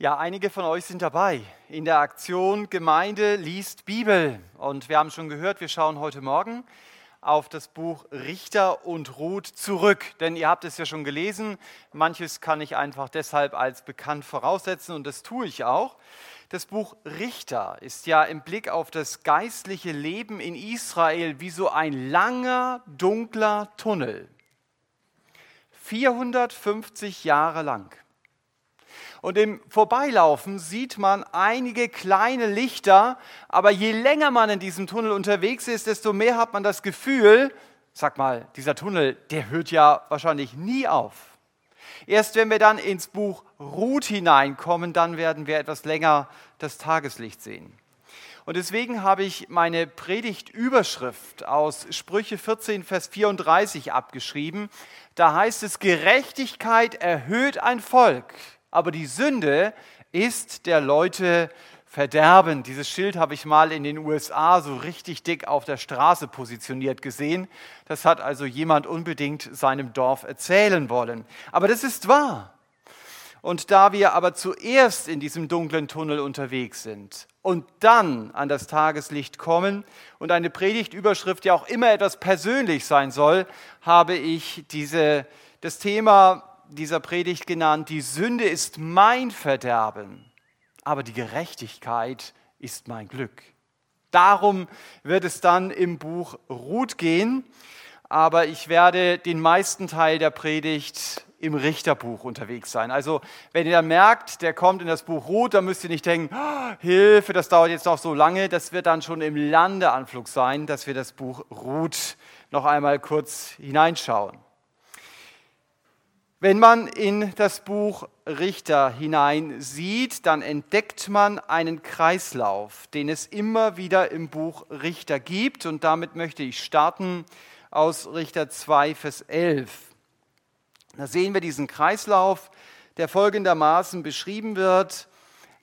Ja, einige von euch sind dabei in der Aktion Gemeinde liest Bibel. Und wir haben schon gehört, wir schauen heute Morgen auf das Buch Richter und Ruth zurück. Denn ihr habt es ja schon gelesen. Manches kann ich einfach deshalb als bekannt voraussetzen und das tue ich auch. Das Buch Richter ist ja im Blick auf das geistliche Leben in Israel wie so ein langer, dunkler Tunnel. 450 Jahre lang. Und im Vorbeilaufen sieht man einige kleine Lichter, aber je länger man in diesem Tunnel unterwegs ist, desto mehr hat man das Gefühl, sag mal, dieser Tunnel, der hört ja wahrscheinlich nie auf. Erst wenn wir dann ins Buch Ruth hineinkommen, dann werden wir etwas länger das Tageslicht sehen. Und deswegen habe ich meine Predigtüberschrift aus Sprüche 14, Vers 34 abgeschrieben. Da heißt es, Gerechtigkeit erhöht ein Volk aber die Sünde ist der Leute Verderben. Dieses Schild habe ich mal in den USA so richtig dick auf der Straße positioniert gesehen. Das hat also jemand unbedingt seinem Dorf erzählen wollen. Aber das ist wahr. Und da wir aber zuerst in diesem dunklen Tunnel unterwegs sind und dann an das Tageslicht kommen und eine Predigtüberschrift ja auch immer etwas persönlich sein soll, habe ich diese, das Thema dieser Predigt genannt, die Sünde ist mein Verderben, aber die Gerechtigkeit ist mein Glück. Darum wird es dann im Buch Ruth gehen, aber ich werde den meisten Teil der Predigt im Richterbuch unterwegs sein. Also wenn ihr merkt, der kommt in das Buch Ruth, dann müsst ihr nicht denken, oh, Hilfe, das dauert jetzt noch so lange. Das wird dann schon im Landeanflug sein, dass wir das Buch Ruth noch einmal kurz hineinschauen. Wenn man in das Buch Richter hinein sieht, dann entdeckt man einen Kreislauf, den es immer wieder im Buch Richter gibt. Und damit möchte ich starten aus Richter 2, Vers 11. Da sehen wir diesen Kreislauf, der folgendermaßen beschrieben wird.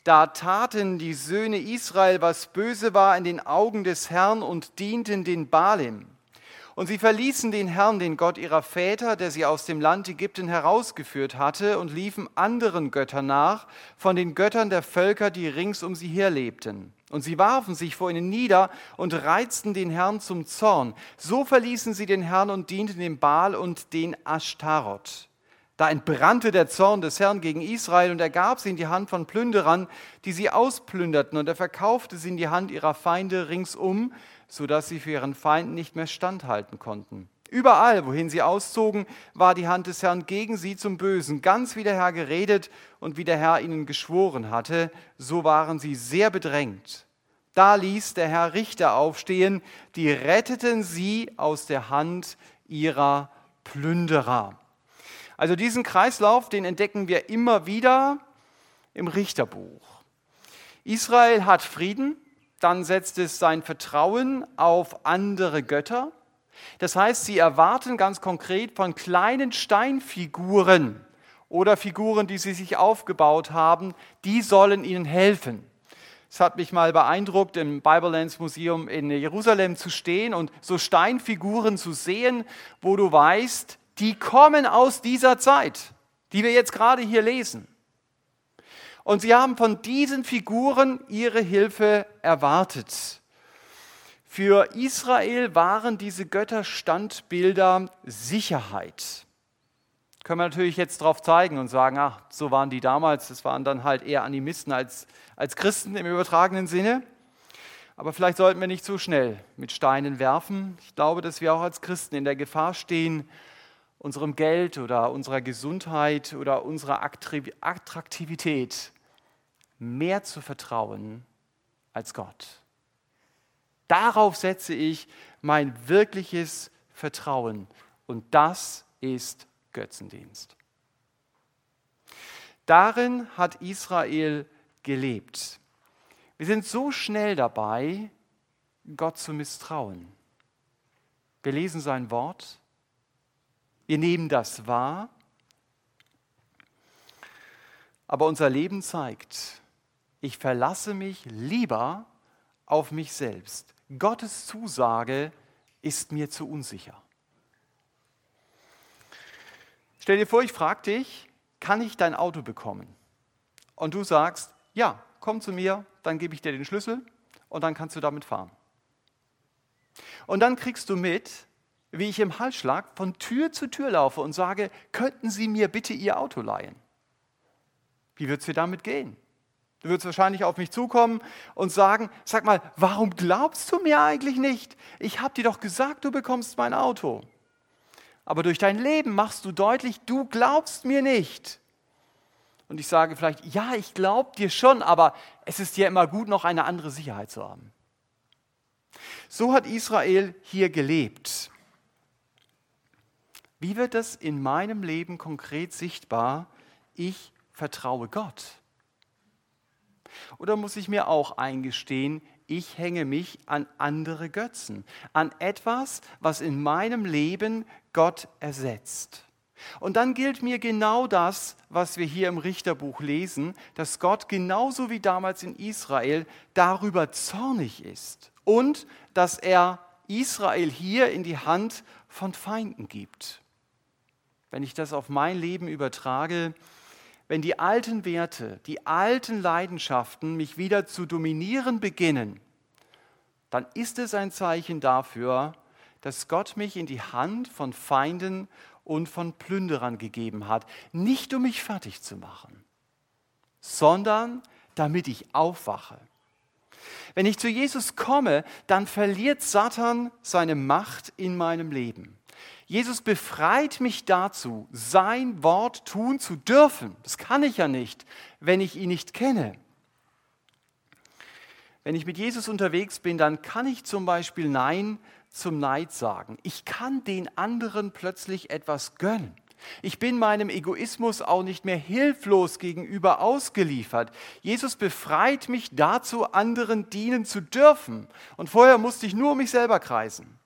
Da taten die Söhne Israel, was böse war in den Augen des Herrn und dienten den Balim. Und sie verließen den Herrn, den Gott ihrer Väter, der sie aus dem Land Ägypten herausgeführt hatte, und liefen anderen Göttern nach, von den Göttern der Völker, die rings um sie her lebten. Und sie warfen sich vor ihnen nieder und reizten den Herrn zum Zorn. So verließen sie den Herrn und dienten dem Baal und den Ashtaroth. Da entbrannte der Zorn des Herrn gegen Israel und er gab sie in die Hand von Plünderern, die sie ausplünderten, und er verkaufte sie in die Hand ihrer Feinde ringsum, sodass sie für ihren Feind nicht mehr standhalten konnten. Überall, wohin sie auszogen, war die Hand des Herrn gegen sie zum Bösen, ganz wie der Herr geredet und wie der Herr ihnen geschworen hatte, so waren sie sehr bedrängt. Da ließ der Herr Richter aufstehen, die retteten sie aus der Hand ihrer Plünderer. Also diesen Kreislauf, den entdecken wir immer wieder im Richterbuch. Israel hat Frieden, dann setzt es sein Vertrauen auf andere Götter. Das heißt, sie erwarten ganz konkret von kleinen Steinfiguren oder Figuren, die sie sich aufgebaut haben, die sollen ihnen helfen. Es hat mich mal beeindruckt, im Bible Lands Museum in Jerusalem zu stehen und so Steinfiguren zu sehen, wo du weißt, die kommen aus dieser Zeit, die wir jetzt gerade hier lesen. Und sie haben von diesen Figuren ihre Hilfe erwartet. Für Israel waren diese Götterstandbilder Sicherheit. Können wir natürlich jetzt drauf zeigen und sagen, ach, so waren die damals, das waren dann halt eher Animisten als, als Christen im übertragenen Sinne. Aber vielleicht sollten wir nicht so schnell mit Steinen werfen. Ich glaube, dass wir auch als Christen in der Gefahr stehen, unserem Geld oder unserer Gesundheit oder unserer Attraktivität mehr zu vertrauen als Gott. Darauf setze ich mein wirkliches Vertrauen und das ist Götzendienst. Darin hat Israel gelebt. Wir sind so schnell dabei, Gott zu misstrauen. Wir lesen sein Wort, wir nehmen das wahr, aber unser Leben zeigt, ich verlasse mich lieber auf mich selbst. Gottes Zusage ist mir zu unsicher. Stell dir vor, ich frage dich, kann ich dein Auto bekommen? und du sagst, ja, komm zu mir, dann gebe ich dir den Schlüssel und dann kannst du damit fahren. Und dann kriegst du mit, wie ich im Halsschlag von Tür zu Tür laufe und sage, könnten Sie mir bitte Ihr Auto leihen? Wie wird es dir damit gehen? Du würdest wahrscheinlich auf mich zukommen und sagen, sag mal, warum glaubst du mir eigentlich nicht? Ich habe dir doch gesagt, du bekommst mein Auto. Aber durch dein Leben machst du deutlich, du glaubst mir nicht. Und ich sage vielleicht, ja, ich glaube dir schon, aber es ist ja immer gut, noch eine andere Sicherheit zu haben. So hat Israel hier gelebt. Wie wird das in meinem Leben konkret sichtbar? Ich vertraue Gott. Oder muss ich mir auch eingestehen, ich hänge mich an andere Götzen, an etwas, was in meinem Leben Gott ersetzt. Und dann gilt mir genau das, was wir hier im Richterbuch lesen, dass Gott genauso wie damals in Israel darüber zornig ist und dass er Israel hier in die Hand von Feinden gibt. Wenn ich das auf mein Leben übertrage, wenn die alten Werte, die alten Leidenschaften mich wieder zu dominieren beginnen, dann ist es ein Zeichen dafür, dass Gott mich in die Hand von Feinden und von Plünderern gegeben hat. Nicht um mich fertig zu machen, sondern damit ich aufwache. Wenn ich zu Jesus komme, dann verliert Satan seine Macht in meinem Leben. Jesus befreit mich dazu, sein Wort tun zu dürfen. Das kann ich ja nicht, wenn ich ihn nicht kenne. Wenn ich mit Jesus unterwegs bin, dann kann ich zum Beispiel Nein zum Neid sagen. Ich kann den anderen plötzlich etwas gönnen. Ich bin meinem Egoismus auch nicht mehr hilflos gegenüber ausgeliefert. Jesus befreit mich dazu, anderen dienen zu dürfen. Und vorher musste ich nur um mich selber kreisen.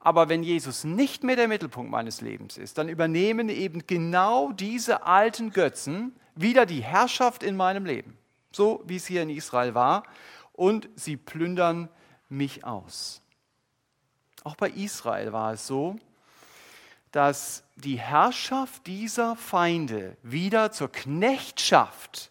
Aber wenn Jesus nicht mehr der Mittelpunkt meines Lebens ist, dann übernehmen eben genau diese alten Götzen wieder die Herrschaft in meinem Leben, so wie es hier in Israel war, und sie plündern mich aus. Auch bei Israel war es so, dass die Herrschaft dieser Feinde wieder zur Knechtschaft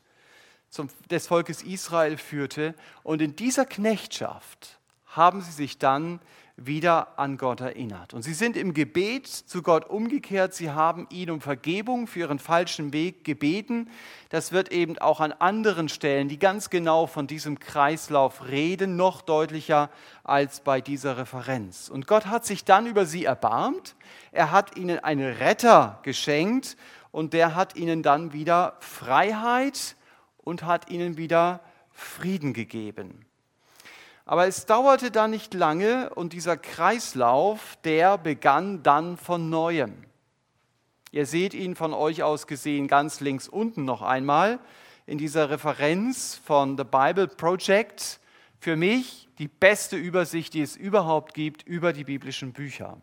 des Volkes Israel führte. Und in dieser Knechtschaft haben sie sich dann wieder an Gott erinnert. Und sie sind im Gebet zu Gott umgekehrt. Sie haben ihn um Vergebung für ihren falschen Weg gebeten. Das wird eben auch an anderen Stellen, die ganz genau von diesem Kreislauf reden, noch deutlicher als bei dieser Referenz. Und Gott hat sich dann über sie erbarmt. Er hat ihnen einen Retter geschenkt und der hat ihnen dann wieder Freiheit und hat ihnen wieder Frieden gegeben. Aber es dauerte dann nicht lange und dieser Kreislauf, der begann dann von neuem. Ihr seht ihn von euch aus gesehen ganz links unten noch einmal in dieser Referenz von The Bible Project. Für mich die beste Übersicht, die es überhaupt gibt über die biblischen Bücher.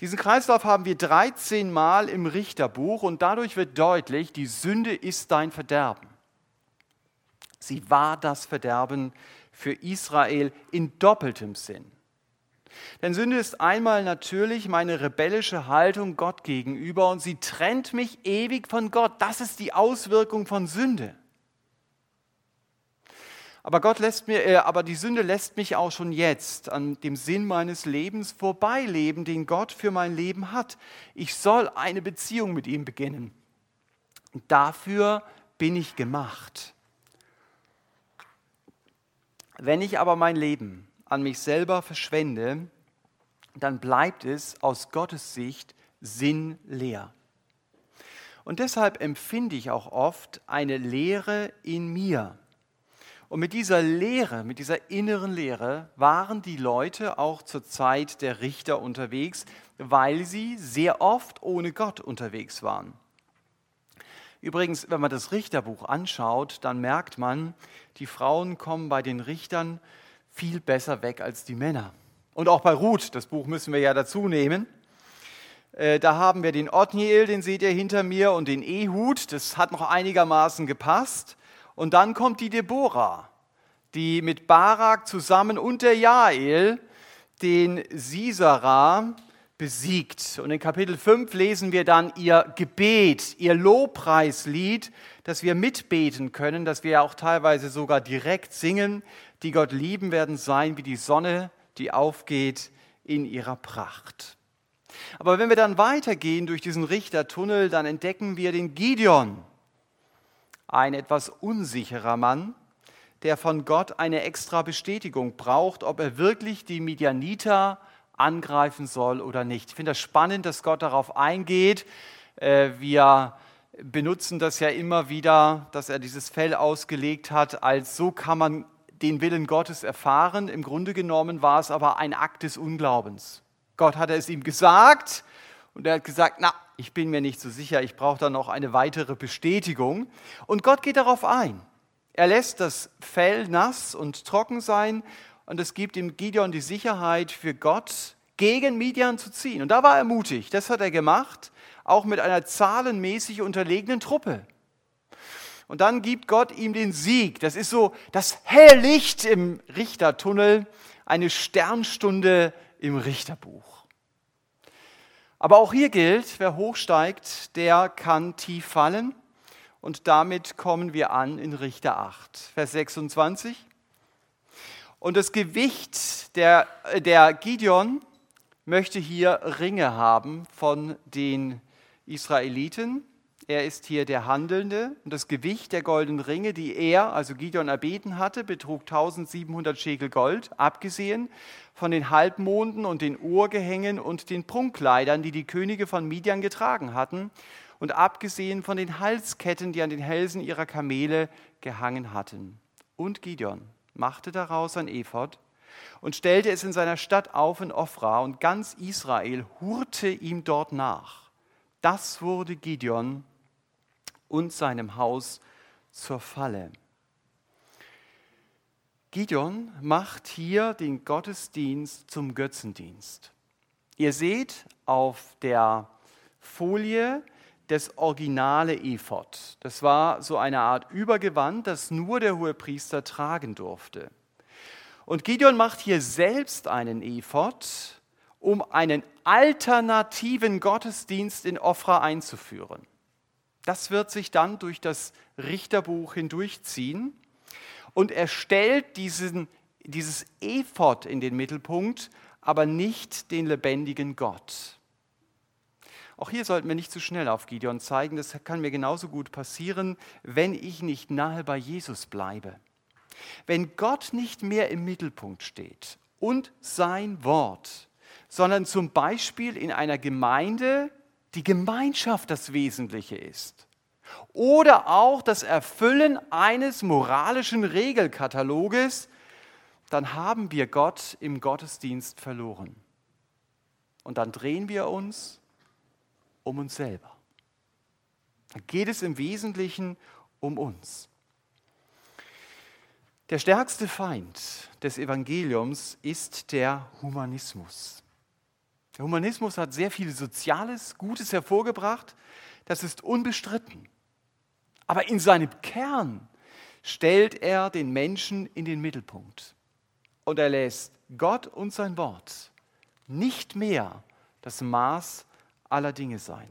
Diesen Kreislauf haben wir 13 Mal im Richterbuch und dadurch wird deutlich, die Sünde ist dein Verderben. Sie war das Verderben für Israel in doppeltem Sinn. Denn Sünde ist einmal natürlich meine rebellische Haltung Gott gegenüber und sie trennt mich ewig von Gott. Das ist die Auswirkung von Sünde. Aber Gott lässt mir, äh, aber die Sünde lässt mich auch schon jetzt an dem Sinn meines Lebens vorbeileben, den Gott für mein Leben hat. Ich soll eine Beziehung mit ihm beginnen. Dafür bin ich gemacht. Wenn ich aber mein Leben an mich selber verschwende, dann bleibt es aus Gottes Sicht sinnleer. Und deshalb empfinde ich auch oft eine Leere in mir. Und mit dieser Leere, mit dieser inneren Leere waren die Leute auch zur Zeit der Richter unterwegs, weil sie sehr oft ohne Gott unterwegs waren. Übrigens, wenn man das Richterbuch anschaut, dann merkt man, die Frauen kommen bei den Richtern viel besser weg als die Männer. Und auch bei Ruth, das Buch müssen wir ja dazu nehmen. Äh, da haben wir den Othniel, den seht ihr hinter mir, und den Ehud, das hat noch einigermaßen gepasst. Und dann kommt die Deborah, die mit Barak zusammen und der Jael den Sisera besiegt. Und in Kapitel 5 lesen wir dann ihr Gebet, ihr Lobpreislied, dass wir mitbeten können, dass wir auch teilweise sogar direkt singen, die Gott lieben werden sein wie die Sonne, die aufgeht in ihrer Pracht. Aber wenn wir dann weitergehen durch diesen Richtertunnel, dann entdecken wir den Gideon, ein etwas unsicherer Mann, der von Gott eine extra Bestätigung braucht, ob er wirklich die Midianiter angreifen soll oder nicht. Ich finde das spannend, dass Gott darauf eingeht. Äh, wir benutzen das ja immer wieder, dass er dieses Fell ausgelegt hat, als so kann man den Willen Gottes erfahren. Im Grunde genommen war es aber ein Akt des Unglaubens. Gott hatte es ihm gesagt und er hat gesagt, na, ich bin mir nicht so sicher, ich brauche da noch eine weitere Bestätigung. Und Gott geht darauf ein. Er lässt das Fell nass und trocken sein und es gibt ihm Gideon die Sicherheit für Gott, gegen Midian zu ziehen. Und da war er mutig. Das hat er gemacht, auch mit einer zahlenmäßig unterlegenen Truppe. Und dann gibt Gott ihm den Sieg. Das ist so das helle Licht im Richtertunnel, eine Sternstunde im Richterbuch. Aber auch hier gilt, wer hochsteigt, der kann tief fallen. Und damit kommen wir an in Richter 8, Vers 26. Und das Gewicht der, der Gideon möchte hier Ringe haben von den Israeliten. Er ist hier der Handelnde und das Gewicht der goldenen Ringe, die er, also Gideon, erbeten hatte, betrug 1700 Schekel Gold, abgesehen von den Halbmonden und den Ohrgehängen und den Prunkkleidern, die die Könige von Midian getragen hatten, und abgesehen von den Halsketten, die an den Hälsen ihrer Kamele gehangen hatten. Und Gideon machte daraus ein Ephod und stellte es in seiner Stadt auf in Ophra, und ganz Israel hurte ihm dort nach. Das wurde Gideon und seinem Haus zur Falle. Gideon macht hier den Gottesdienst zum Götzendienst. Ihr seht auf der Folie das originale Ephod. Das war so eine Art Übergewand, das nur der Hohepriester tragen durfte. Und Gideon macht hier selbst einen Ephod, um einen alternativen Gottesdienst in Ofra einzuführen. Das wird sich dann durch das Richterbuch hindurchziehen und er stellt diesen, dieses Ephod in den Mittelpunkt, aber nicht den lebendigen Gott. Auch hier sollten wir nicht zu schnell auf Gideon zeigen. Das kann mir genauso gut passieren, wenn ich nicht nahe bei Jesus bleibe. Wenn Gott nicht mehr im Mittelpunkt steht und sein Wort, sondern zum Beispiel in einer Gemeinde die Gemeinschaft das Wesentliche ist. Oder auch das Erfüllen eines moralischen Regelkataloges, dann haben wir Gott im Gottesdienst verloren. Und dann drehen wir uns um uns selber. Dann geht es im Wesentlichen um uns. Der stärkste Feind des Evangeliums ist der Humanismus. Der Humanismus hat sehr viel Soziales, Gutes hervorgebracht, das ist unbestritten. Aber in seinem Kern stellt er den Menschen in den Mittelpunkt. Und er lässt Gott und sein Wort nicht mehr das Maß aller Dinge sein.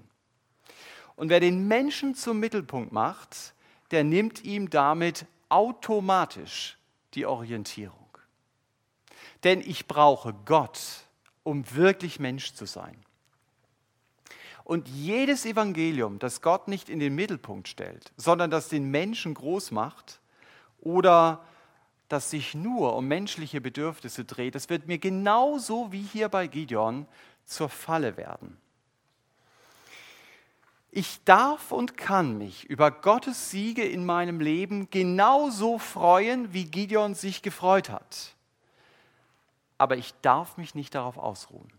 Und wer den Menschen zum Mittelpunkt macht, der nimmt ihm damit automatisch die Orientierung. Denn ich brauche Gott, um wirklich Mensch zu sein. Und jedes Evangelium, das Gott nicht in den Mittelpunkt stellt, sondern das den Menschen groß macht oder das sich nur um menschliche Bedürfnisse dreht, das wird mir genauso wie hier bei Gideon zur Falle werden. Ich darf und kann mich über Gottes Siege in meinem Leben genauso freuen, wie Gideon sich gefreut hat. Aber ich darf mich nicht darauf ausruhen.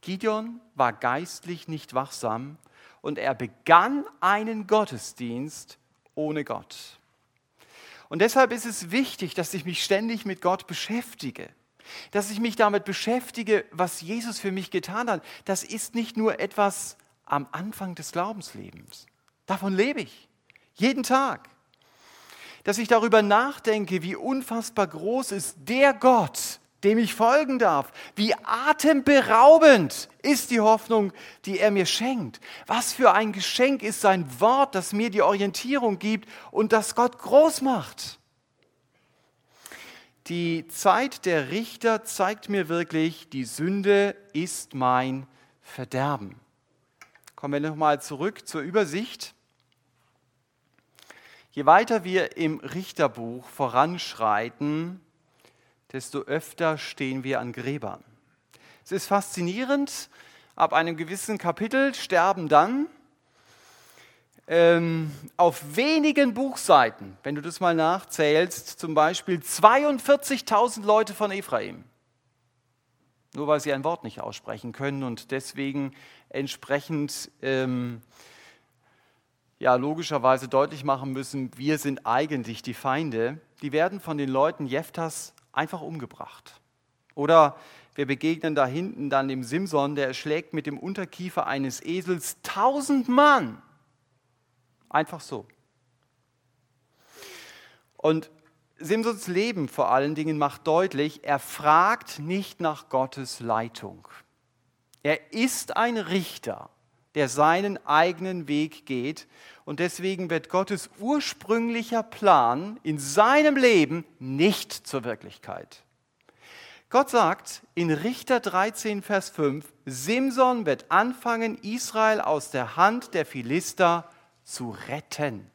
Gideon war geistlich nicht wachsam und er begann einen Gottesdienst ohne Gott. Und deshalb ist es wichtig, dass ich mich ständig mit Gott beschäftige, dass ich mich damit beschäftige, was Jesus für mich getan hat. Das ist nicht nur etwas am Anfang des Glaubenslebens. Davon lebe ich. Jeden Tag. Dass ich darüber nachdenke, wie unfassbar groß ist der Gott, dem ich folgen darf. Wie atemberaubend ist die Hoffnung, die er mir schenkt. Was für ein Geschenk ist sein Wort, das mir die Orientierung gibt und das Gott groß macht. Die Zeit der Richter zeigt mir wirklich, die Sünde ist mein Verderben. Kommen wir nochmal zurück zur Übersicht. Je weiter wir im Richterbuch voranschreiten, desto öfter stehen wir an Gräbern. Es ist faszinierend, ab einem gewissen Kapitel sterben dann ähm, auf wenigen Buchseiten, wenn du das mal nachzählst, zum Beispiel 42.000 Leute von Ephraim. Nur weil sie ein Wort nicht aussprechen können und deswegen entsprechend ähm, ja, logischerweise deutlich machen müssen, wir sind eigentlich die Feinde, die werden von den Leuten Jeftas einfach umgebracht. Oder wir begegnen da hinten dann dem Simson, der erschlägt mit dem Unterkiefer eines Esels tausend Mann. Einfach so. Und Simsons Leben vor allen Dingen macht deutlich, er fragt nicht nach Gottes Leitung. Er ist ein Richter, der seinen eigenen Weg geht. Und deswegen wird Gottes ursprünglicher Plan in seinem Leben nicht zur Wirklichkeit. Gott sagt in Richter 13, Vers 5, Simson wird anfangen, Israel aus der Hand der Philister zu retten.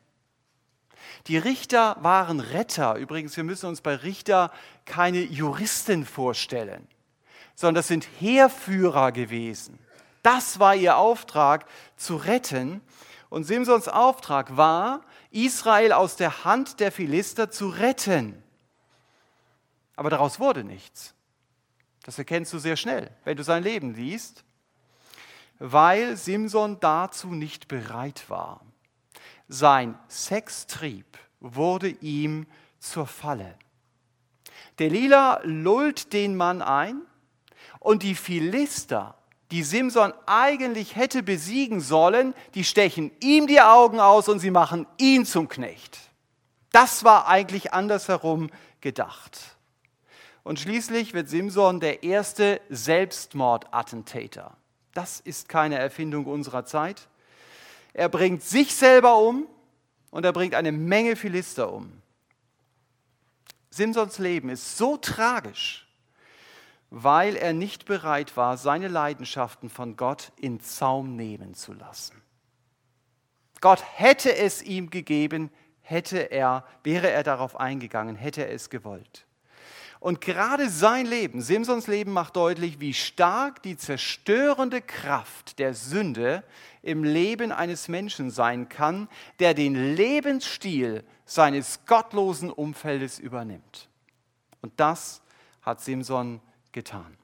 Die Richter waren Retter. Übrigens, wir müssen uns bei Richter keine Juristen vorstellen, sondern das sind Heerführer gewesen. Das war ihr Auftrag, zu retten. Und Simsons Auftrag war, Israel aus der Hand der Philister zu retten. Aber daraus wurde nichts. Das erkennst du sehr schnell, wenn du sein Leben liest, weil Simson dazu nicht bereit war. Sein Sextrieb wurde ihm zur Falle. Delilah lullt den Mann ein und die Philister die Simson eigentlich hätte besiegen sollen, die stechen ihm die Augen aus und sie machen ihn zum Knecht. Das war eigentlich andersherum gedacht. Und schließlich wird Simson der erste Selbstmordattentäter. Das ist keine Erfindung unserer Zeit. Er bringt sich selber um und er bringt eine Menge Philister um. Simsons Leben ist so tragisch, weil er nicht bereit war, seine Leidenschaften von Gott in Zaum nehmen zu lassen. Gott hätte es ihm gegeben, hätte er, wäre er darauf eingegangen, hätte er es gewollt. Und gerade sein Leben, Simsons Leben macht deutlich, wie stark die zerstörende Kraft der Sünde im Leben eines Menschen sein kann, der den Lebensstil seines gottlosen Umfeldes übernimmt. Und das hat Simson getan.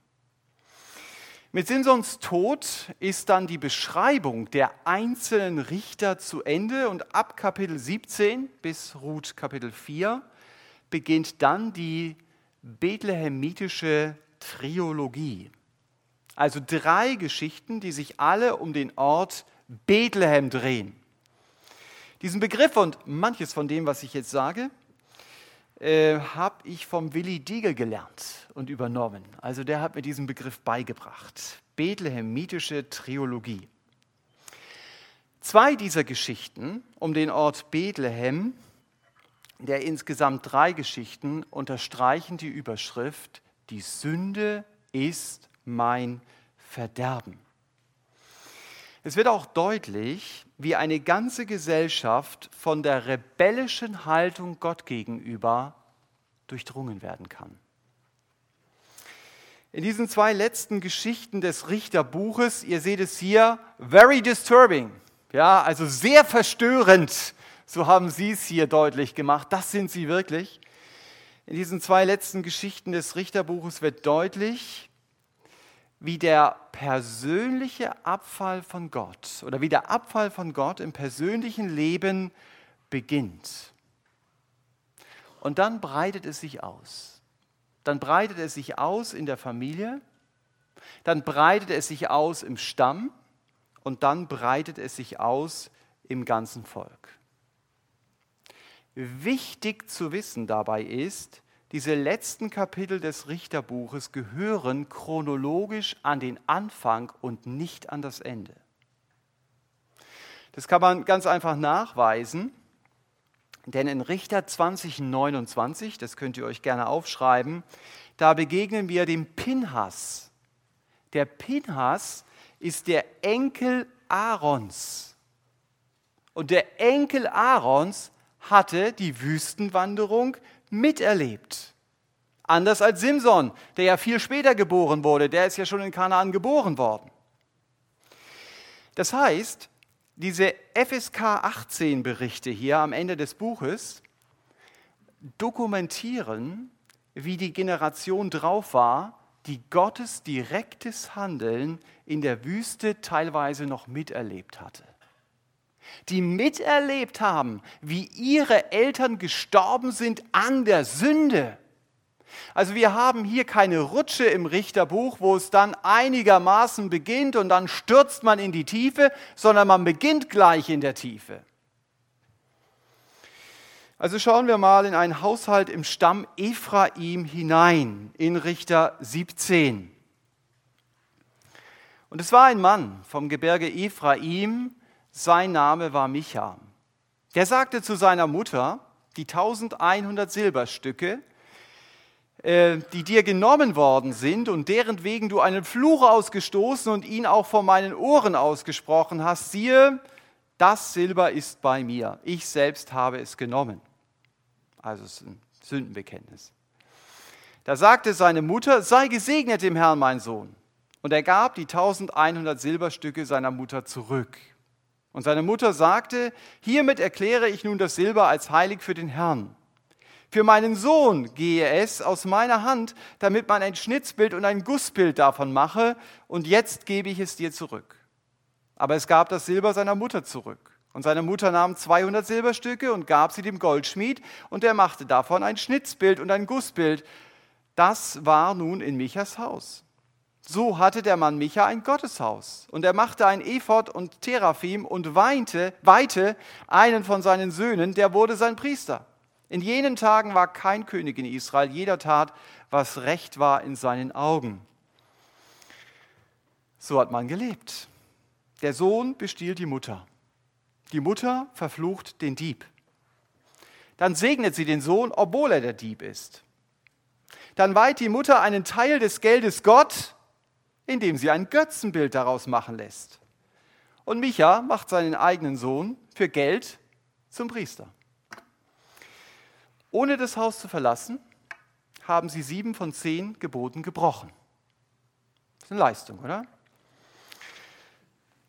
Mit Simsons Tod ist dann die Beschreibung der einzelnen Richter zu Ende und ab Kapitel 17 bis Ruth Kapitel 4 beginnt dann die bethlehemitische Triologie. Also drei Geschichten, die sich alle um den Ort Bethlehem drehen. Diesen Begriff und manches von dem, was ich jetzt sage, äh, habe ich vom Willi Diegel gelernt und übernommen. Also der hat mir diesen Begriff beigebracht. Bethlehemitische Triologie. Zwei dieser Geschichten um den Ort Bethlehem, der insgesamt drei Geschichten, unterstreichen die Überschrift, die Sünde ist mein Verderben. Es wird auch deutlich, wie eine ganze Gesellschaft von der rebellischen Haltung Gott gegenüber durchdrungen werden kann. In diesen zwei letzten Geschichten des Richterbuches, ihr seht es hier, very disturbing, ja, also sehr verstörend, so haben sie es hier deutlich gemacht, das sind sie wirklich. In diesen zwei letzten Geschichten des Richterbuches wird deutlich, wie der persönliche Abfall von Gott oder wie der Abfall von Gott im persönlichen Leben beginnt. Und dann breitet es sich aus. Dann breitet es sich aus in der Familie, dann breitet es sich aus im Stamm und dann breitet es sich aus im ganzen Volk. Wichtig zu wissen dabei ist, diese letzten Kapitel des Richterbuches gehören chronologisch an den Anfang und nicht an das Ende. Das kann man ganz einfach nachweisen, denn in Richter 2029, das könnt ihr euch gerne aufschreiben, da begegnen wir dem Pinhas. Der Pinhas ist der Enkel Aarons. Und der Enkel Aarons hatte die Wüstenwanderung miterlebt. Anders als Simson, der ja viel später geboren wurde, der ist ja schon in Kanaan geboren worden. Das heißt, diese FSK 18 Berichte hier am Ende des Buches dokumentieren, wie die Generation drauf war, die Gottes direktes Handeln in der Wüste teilweise noch miterlebt hatte die miterlebt haben, wie ihre Eltern gestorben sind an der Sünde. Also wir haben hier keine Rutsche im Richterbuch, wo es dann einigermaßen beginnt und dann stürzt man in die Tiefe, sondern man beginnt gleich in der Tiefe. Also schauen wir mal in einen Haushalt im Stamm Ephraim hinein, in Richter 17. Und es war ein Mann vom Gebirge Ephraim, sein Name war Micha. Der sagte zu seiner Mutter, die 1100 Silberstücke, äh, die dir genommen worden sind und deren wegen du einen Fluch ausgestoßen und ihn auch vor meinen Ohren ausgesprochen hast, siehe, das Silber ist bei mir. Ich selbst habe es genommen. Also es ist ein Sündenbekenntnis. Da sagte seine Mutter, sei gesegnet dem Herrn, mein Sohn. Und er gab die 1100 Silberstücke seiner Mutter zurück. Und seine Mutter sagte, hiermit erkläre ich nun das Silber als heilig für den Herrn. Für meinen Sohn gehe es aus meiner Hand, damit man ein Schnitzbild und ein Gussbild davon mache, und jetzt gebe ich es dir zurück. Aber es gab das Silber seiner Mutter zurück. Und seine Mutter nahm 200 Silberstücke und gab sie dem Goldschmied, und er machte davon ein Schnitzbild und ein Gussbild. Das war nun in Michas Haus. So hatte der Mann Micha ein Gotteshaus. Und er machte ein Ephod und Teraphim und weinte, weihte einen von seinen Söhnen, der wurde sein Priester. In jenen Tagen war kein König in Israel, jeder tat, was recht war in seinen Augen. So hat man gelebt. Der Sohn bestiehlt die Mutter. Die Mutter verflucht den Dieb. Dann segnet sie den Sohn, obwohl er der Dieb ist. Dann weiht die Mutter einen Teil des Geldes Gott indem sie ein Götzenbild daraus machen lässt. Und Micha macht seinen eigenen Sohn für Geld zum Priester. Ohne das Haus zu verlassen, haben sie sieben von zehn Geboten gebrochen. Das ist eine Leistung, oder?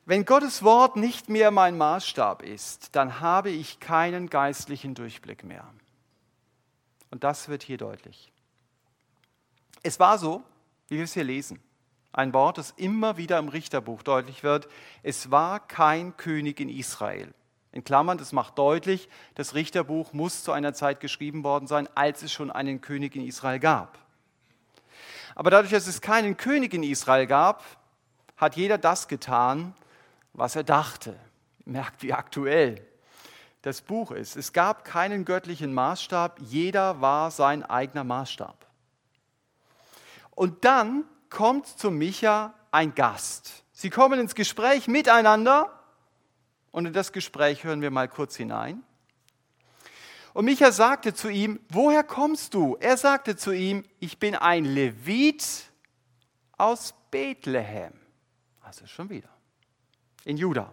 Wenn Gottes Wort nicht mehr mein Maßstab ist, dann habe ich keinen geistlichen Durchblick mehr. Und das wird hier deutlich. Es war so, wie wir es hier lesen. Ein Wort, das immer wieder im Richterbuch deutlich wird. Es war kein König in Israel. In Klammern, das macht deutlich, das Richterbuch muss zu einer Zeit geschrieben worden sein, als es schon einen König in Israel gab. Aber dadurch, dass es keinen König in Israel gab, hat jeder das getan, was er dachte. Merkt, wie aktuell das Buch ist. Es gab keinen göttlichen Maßstab, jeder war sein eigener Maßstab. Und dann kommt zu Micha ein Gast. Sie kommen ins Gespräch miteinander und in das Gespräch hören wir mal kurz hinein. Und Micha sagte zu ihm, woher kommst du? Er sagte zu ihm, ich bin ein Levit aus Bethlehem. Also schon wieder. In Juda.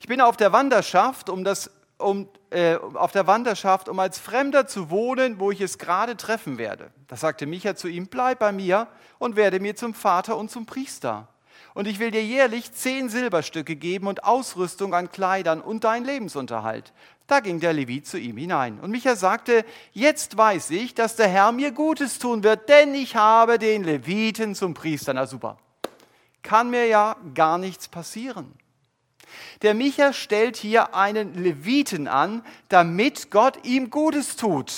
Ich bin auf der Wanderschaft, um das um, äh, auf der Wanderschaft, um als Fremder zu wohnen, wo ich es gerade treffen werde. Da sagte Micha zu ihm, bleib bei mir und werde mir zum Vater und zum Priester. Und ich will dir jährlich zehn Silberstücke geben und Ausrüstung an Kleidern und deinen Lebensunterhalt. Da ging der Levit zu ihm hinein. Und Micha sagte, jetzt weiß ich, dass der Herr mir Gutes tun wird, denn ich habe den Leviten zum Priester. Na super. Kann mir ja gar nichts passieren. Der Micha stellt hier einen Leviten an, damit Gott ihm Gutes tut.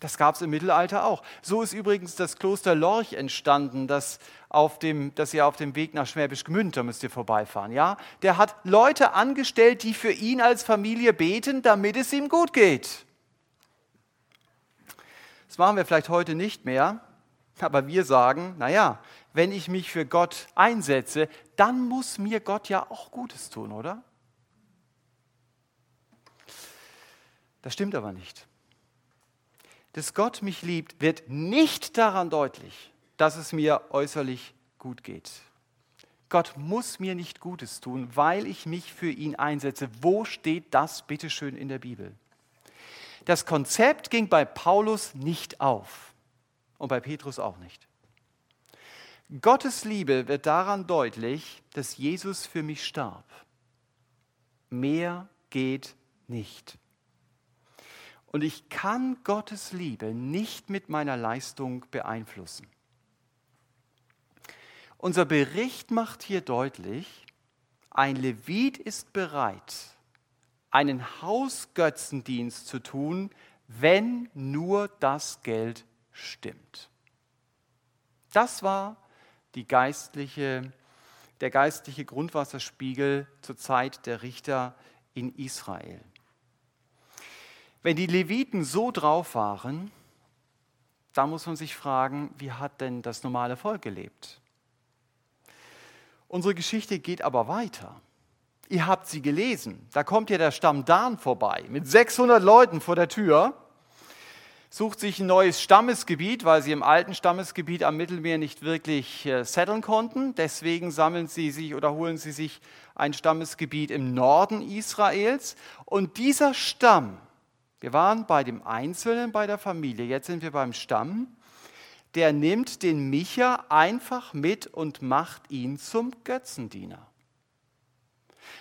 Das gab es im Mittelalter auch. So ist übrigens das Kloster Lorch entstanden, das, auf dem, das ihr auf dem Weg nach Schwäbisch Gmünd, da müsst ihr vorbeifahren. Ja? Der hat Leute angestellt, die für ihn als Familie beten, damit es ihm gut geht. Das machen wir vielleicht heute nicht mehr, aber wir sagen, naja, wenn ich mich für Gott einsetze, dann muss mir Gott ja auch Gutes tun, oder? Das stimmt aber nicht. Dass Gott mich liebt, wird nicht daran deutlich, dass es mir äußerlich gut geht. Gott muss mir nicht Gutes tun, weil ich mich für ihn einsetze. Wo steht das bitteschön in der Bibel? Das Konzept ging bei Paulus nicht auf und bei Petrus auch nicht. Gottes Liebe wird daran deutlich, dass Jesus für mich starb. Mehr geht nicht. Und ich kann Gottes Liebe nicht mit meiner Leistung beeinflussen. Unser Bericht macht hier deutlich, ein Levit ist bereit, einen Hausgötzendienst zu tun, wenn nur das Geld stimmt. Das war die geistliche, der geistliche Grundwasserspiegel zur Zeit der Richter in Israel. Wenn die Leviten so drauf waren, da muss man sich fragen, wie hat denn das normale Volk gelebt? Unsere Geschichte geht aber weiter. Ihr habt sie gelesen. Da kommt ja der Stamm Dan vorbei mit 600 Leuten vor der Tür, sucht sich ein neues Stammesgebiet, weil sie im alten Stammesgebiet am Mittelmeer nicht wirklich äh, setteln konnten. Deswegen sammeln sie sich oder holen sie sich ein Stammesgebiet im Norden Israels. Und dieser Stamm, wir waren bei dem Einzelnen, bei der Familie, jetzt sind wir beim Stamm, der nimmt den Micha einfach mit und macht ihn zum Götzendiener.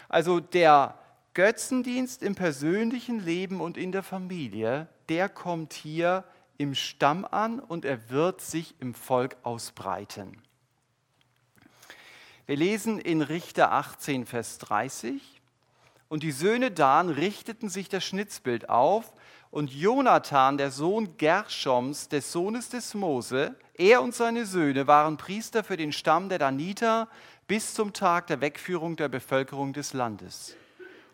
Also der Götzendienst im persönlichen Leben und in der Familie, der kommt hier im Stamm an und er wird sich im Volk ausbreiten. Wir lesen in Richter 18, Vers 30. Und die Söhne Dan richteten sich das Schnitzbild auf und Jonathan, der Sohn Gerschoms, des Sohnes des Mose, er und seine Söhne waren Priester für den Stamm der Daniter bis zum Tag der Wegführung der Bevölkerung des Landes.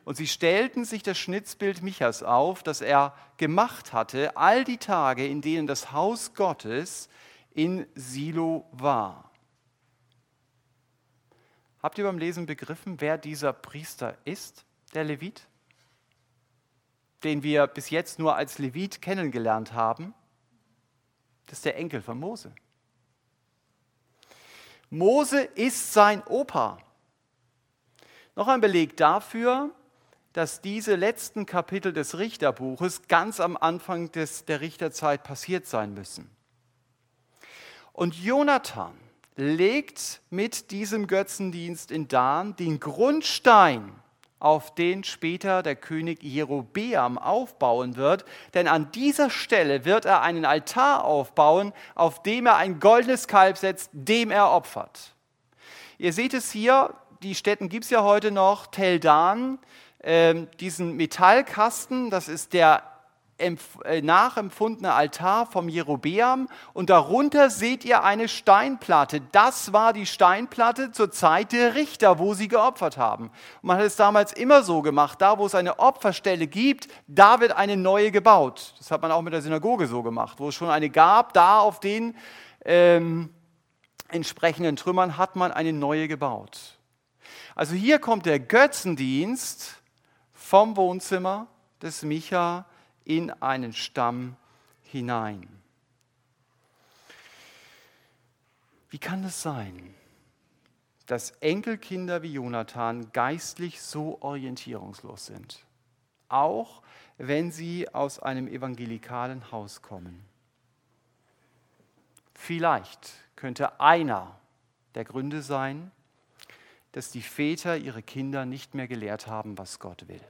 Und sie stellten sich das Schnitzbild Michas auf, das er gemacht hatte, all die Tage, in denen das Haus Gottes in Silo war. Habt ihr beim Lesen begriffen, wer dieser Priester ist? der Levit, den wir bis jetzt nur als Levit kennengelernt haben, das ist der Enkel von Mose. Mose ist sein Opa. Noch ein Beleg dafür, dass diese letzten Kapitel des Richterbuches ganz am Anfang des, der Richterzeit passiert sein müssen. Und Jonathan legt mit diesem Götzendienst in Dan den Grundstein auf den später der König Jerobeam aufbauen wird. Denn an dieser Stelle wird er einen Altar aufbauen, auf dem er ein goldenes Kalb setzt, dem er opfert. Ihr seht es hier, die Städten gibt es ja heute noch, Tel Dan, äh, diesen Metallkasten, das ist der äh, nachempfundene Altar vom Jerobeam und darunter seht ihr eine Steinplatte. Das war die Steinplatte zur Zeit der Richter, wo sie geopfert haben. Und man hat es damals immer so gemacht, da wo es eine Opferstelle gibt, da wird eine neue gebaut. Das hat man auch mit der Synagoge so gemacht, wo es schon eine gab, da auf den ähm, entsprechenden Trümmern hat man eine neue gebaut. Also hier kommt der Götzendienst vom Wohnzimmer des Micha in einen Stamm hinein. Wie kann es sein, dass Enkelkinder wie Jonathan geistlich so orientierungslos sind, auch wenn sie aus einem evangelikalen Haus kommen? Vielleicht könnte einer der Gründe sein, dass die Väter ihre Kinder nicht mehr gelehrt haben, was Gott will.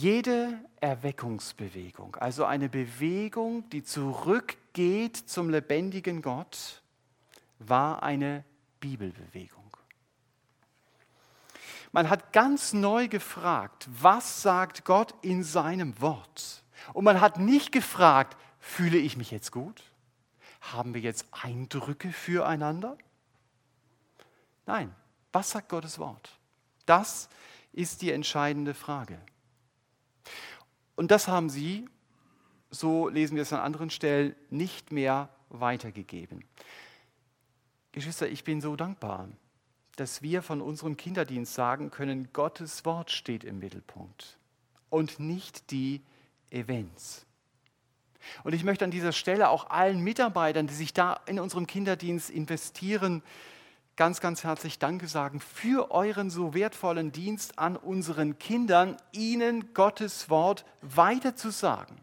Jede Erweckungsbewegung, also eine Bewegung, die zurückgeht zum lebendigen Gott, war eine Bibelbewegung. Man hat ganz neu gefragt, was sagt Gott in seinem Wort? Und man hat nicht gefragt, fühle ich mich jetzt gut? Haben wir jetzt Eindrücke füreinander? Nein, was sagt Gottes Wort? Das ist die entscheidende Frage. Und das haben sie so lesen wir es an anderen Stellen, nicht mehr weitergegeben. Geschwister, ich bin so dankbar, dass wir von unserem Kinderdienst sagen können, Gottes Wort steht im Mittelpunkt und nicht die Events. Und ich möchte an dieser Stelle auch allen Mitarbeitern, die sich da in unserem Kinderdienst investieren, ganz, ganz herzlich Danke sagen für euren so wertvollen Dienst an unseren Kindern, ihnen Gottes Wort weiterzusagen.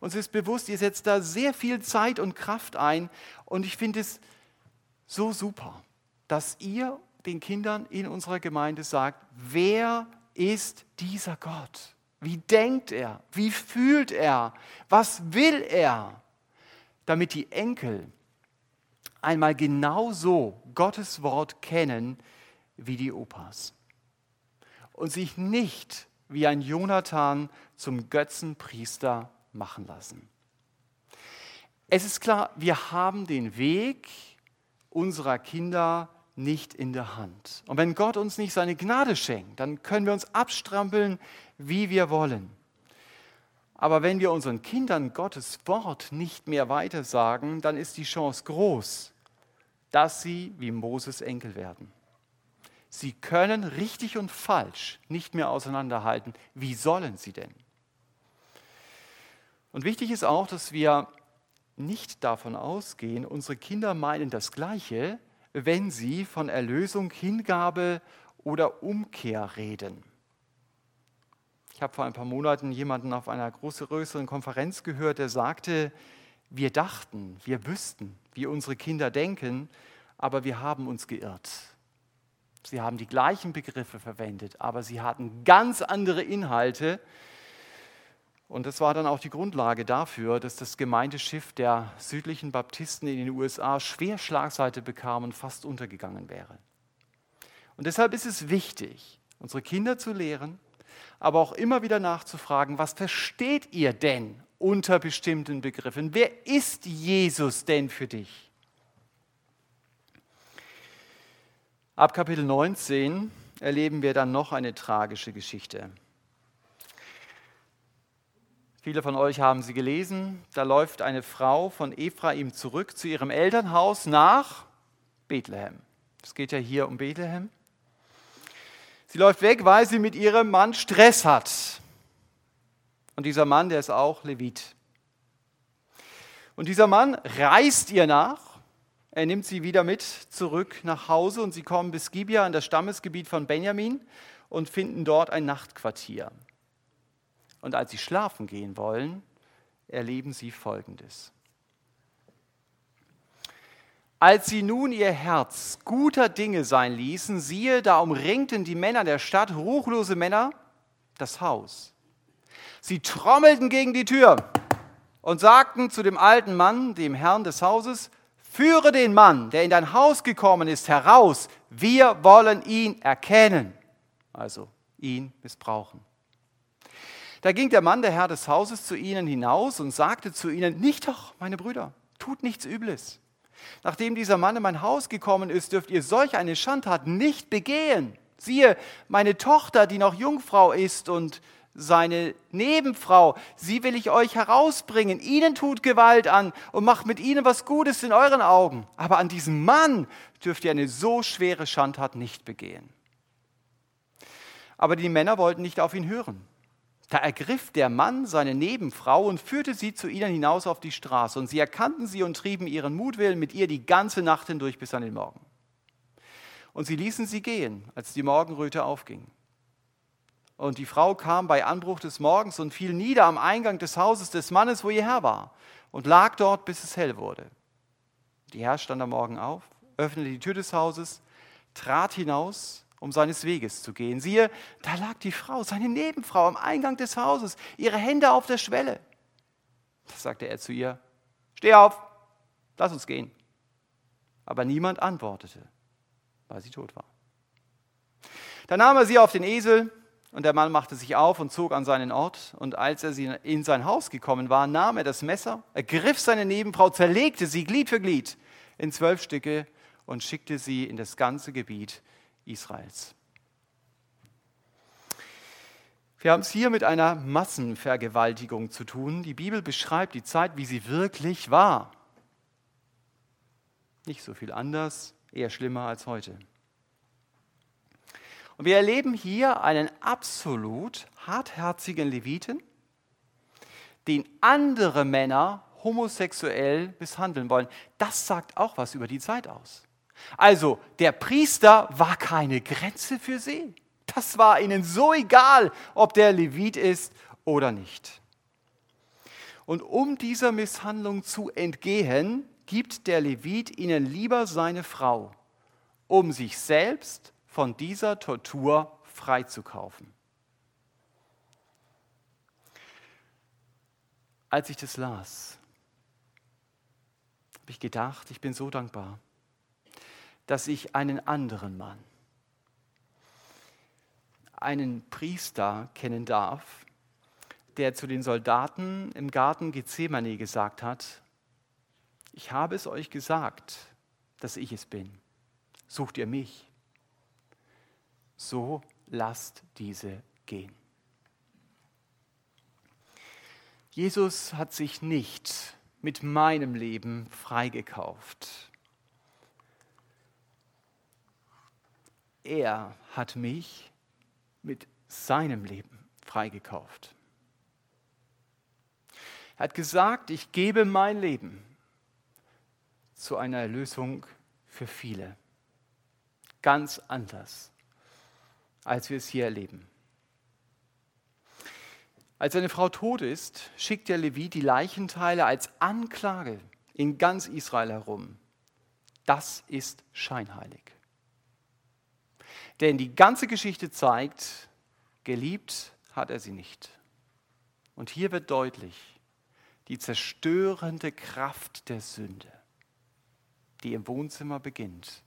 Uns ist bewusst, ihr setzt da sehr viel Zeit und Kraft ein und ich finde es so super, dass ihr den Kindern in unserer Gemeinde sagt, wer ist dieser Gott? Wie denkt er? Wie fühlt er? Was will er? Damit die Enkel einmal genauso Gottes Wort kennen wie die Opas. Und sich nicht wie ein Jonathan zum Götzenpriester machen lassen. Es ist klar, wir haben den Weg unserer Kinder nicht in der Hand. Und wenn Gott uns nicht seine Gnade schenkt, dann können wir uns abstrampeln, wie wir wollen. Aber wenn wir unseren Kindern Gottes Wort nicht mehr weitersagen, dann ist die Chance groß, dass sie wie Moses Enkel werden. Sie können richtig und falsch nicht mehr auseinanderhalten. Wie sollen sie denn? Und wichtig ist auch, dass wir nicht davon ausgehen, unsere Kinder meinen das Gleiche, wenn sie von Erlösung, Hingabe oder Umkehr reden. Ich habe vor ein paar Monaten jemanden auf einer größeren Konferenz gehört, der sagte, wir dachten, wir wüssten, wie unsere Kinder denken, aber wir haben uns geirrt. Sie haben die gleichen Begriffe verwendet, aber sie hatten ganz andere Inhalte. Und das war dann auch die Grundlage dafür, dass das Gemeindeschiff der südlichen Baptisten in den USA schwer Schlagseite bekam und fast untergegangen wäre. Und deshalb ist es wichtig, unsere Kinder zu lehren, aber auch immer wieder nachzufragen, was versteht ihr denn unter bestimmten Begriffen? Wer ist Jesus denn für dich? Ab Kapitel 19 erleben wir dann noch eine tragische Geschichte. Viele von euch haben sie gelesen. Da läuft eine Frau von Ephraim zurück zu ihrem Elternhaus nach Bethlehem. Es geht ja hier um Bethlehem. Sie läuft weg, weil sie mit ihrem Mann Stress hat. Und dieser Mann, der ist auch Levit. Und dieser Mann reist ihr nach er nimmt sie wieder mit zurück nach Hause und sie kommen bis Gibea in das Stammesgebiet von Benjamin und finden dort ein Nachtquartier. Und als sie schlafen gehen wollen, erleben sie Folgendes. Als sie nun ihr Herz guter Dinge sein ließen, siehe, da umringten die Männer der Stadt, ruchlose Männer, das Haus. Sie trommelten gegen die Tür und sagten zu dem alten Mann, dem Herrn des Hauses, Führe den Mann, der in dein Haus gekommen ist, heraus. Wir wollen ihn erkennen. Also ihn missbrauchen. Da ging der Mann, der Herr des Hauses, zu ihnen hinaus und sagte zu ihnen, nicht doch, meine Brüder, tut nichts Übles. Nachdem dieser Mann in mein Haus gekommen ist, dürft ihr solch eine Schandtat nicht begehen. Siehe, meine Tochter, die noch Jungfrau ist und seine Nebenfrau, sie will ich euch herausbringen. Ihnen tut Gewalt an und macht mit ihnen was Gutes in euren Augen. Aber an diesem Mann dürft ihr eine so schwere Schandtat nicht begehen. Aber die Männer wollten nicht auf ihn hören. Da ergriff der Mann seine Nebenfrau und führte sie zu ihnen hinaus auf die Straße. Und sie erkannten sie und trieben ihren Mutwillen mit ihr die ganze Nacht hindurch bis an den Morgen. Und sie ließen sie gehen, als die Morgenröte aufging. Und die Frau kam bei Anbruch des Morgens und fiel nieder am Eingang des Hauses des Mannes, wo ihr Herr war, und lag dort, bis es hell wurde. Die Herr stand am Morgen auf, öffnete die Tür des Hauses, trat hinaus, um seines Weges zu gehen. Siehe, da lag die Frau, seine Nebenfrau, am Eingang des Hauses, ihre Hände auf der Schwelle. Da sagte er zu ihr, steh auf, lass uns gehen. Aber niemand antwortete, weil sie tot war. Da nahm er sie auf den Esel und der Mann machte sich auf und zog an seinen Ort. Und als er in sein Haus gekommen war, nahm er das Messer, ergriff seine Nebenfrau, zerlegte sie Glied für Glied in zwölf Stücke und schickte sie in das ganze Gebiet Israels. Wir haben es hier mit einer Massenvergewaltigung zu tun. Die Bibel beschreibt die Zeit, wie sie wirklich war. Nicht so viel anders, eher schlimmer als heute. Und wir erleben hier einen absolut hartherzigen Leviten, den andere Männer homosexuell misshandeln wollen. Das sagt auch was über die Zeit aus. Also, der Priester war keine Grenze für sie. Das war ihnen so egal, ob der Levit ist oder nicht. Und um dieser Misshandlung zu entgehen, gibt der Levit ihnen lieber seine Frau, um sich selbst von dieser Tortur freizukaufen. Als ich das las, habe ich gedacht, ich bin so dankbar, dass ich einen anderen Mann, einen Priester kennen darf, der zu den Soldaten im Garten Gethsemane gesagt hat, ich habe es euch gesagt, dass ich es bin. Sucht ihr mich? So lasst diese gehen. Jesus hat sich nicht mit meinem Leben freigekauft. Er hat mich mit seinem Leben freigekauft. Er hat gesagt, ich gebe mein Leben zu einer Erlösung für viele. Ganz anders, als wir es hier erleben. Als seine Frau tot ist, schickt der Levit die Leichenteile als Anklage in ganz Israel herum. Das ist scheinheilig. Denn die ganze Geschichte zeigt, geliebt hat er sie nicht. Und hier wird deutlich die zerstörende Kraft der Sünde, die im Wohnzimmer beginnt,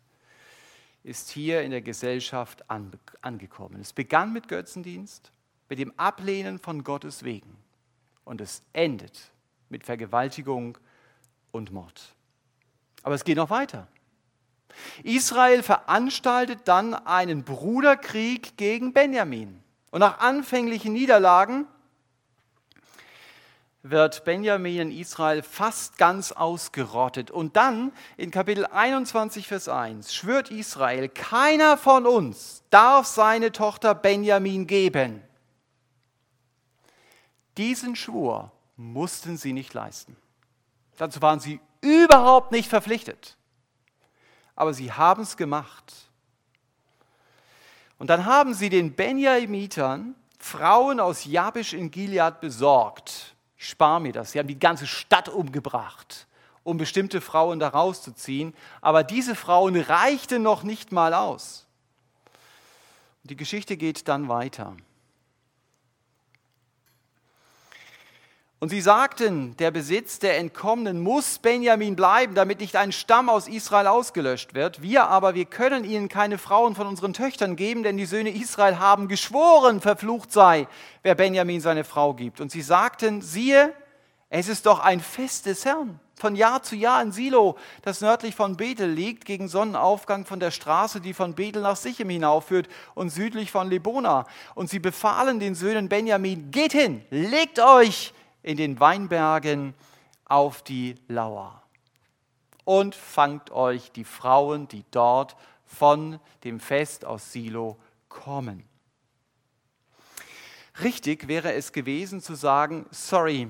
ist hier in der Gesellschaft angekommen. Es begann mit Götzendienst, mit dem Ablehnen von Gottes Wegen und es endet mit Vergewaltigung und Mord. Aber es geht noch weiter. Israel veranstaltet dann einen Bruderkrieg gegen Benjamin. Und nach anfänglichen Niederlagen wird Benjamin in Israel fast ganz ausgerottet. Und dann in Kapitel 21, Vers 1 schwört Israel, keiner von uns darf seine Tochter Benjamin geben. Diesen Schwur mussten sie nicht leisten. Dazu waren sie überhaupt nicht verpflichtet aber sie haben es gemacht. Und dann haben sie den Benjamitern Frauen aus Jabisch in Gilead besorgt. Ich spare mir das. Sie haben die ganze Stadt umgebracht, um bestimmte Frauen da rauszuziehen. Aber diese Frauen reichten noch nicht mal aus. Die Geschichte geht dann weiter. Und sie sagten, der Besitz der Entkommenen muss Benjamin bleiben, damit nicht ein Stamm aus Israel ausgelöscht wird. Wir aber, wir können ihnen keine Frauen von unseren Töchtern geben, denn die Söhne Israel haben geschworen, verflucht sei, wer Benjamin seine Frau gibt. Und sie sagten, siehe, es ist doch ein Fest des Herrn. Von Jahr zu Jahr in Silo, das nördlich von Bethel liegt, gegen Sonnenaufgang von der Straße, die von Bethel nach Sichem hinaufführt und südlich von Lebona. Und sie befahlen den Söhnen Benjamin, geht hin, legt euch in den Weinbergen auf die Lauer und fangt euch die Frauen, die dort von dem Fest aus Silo kommen. Richtig wäre es gewesen zu sagen, sorry,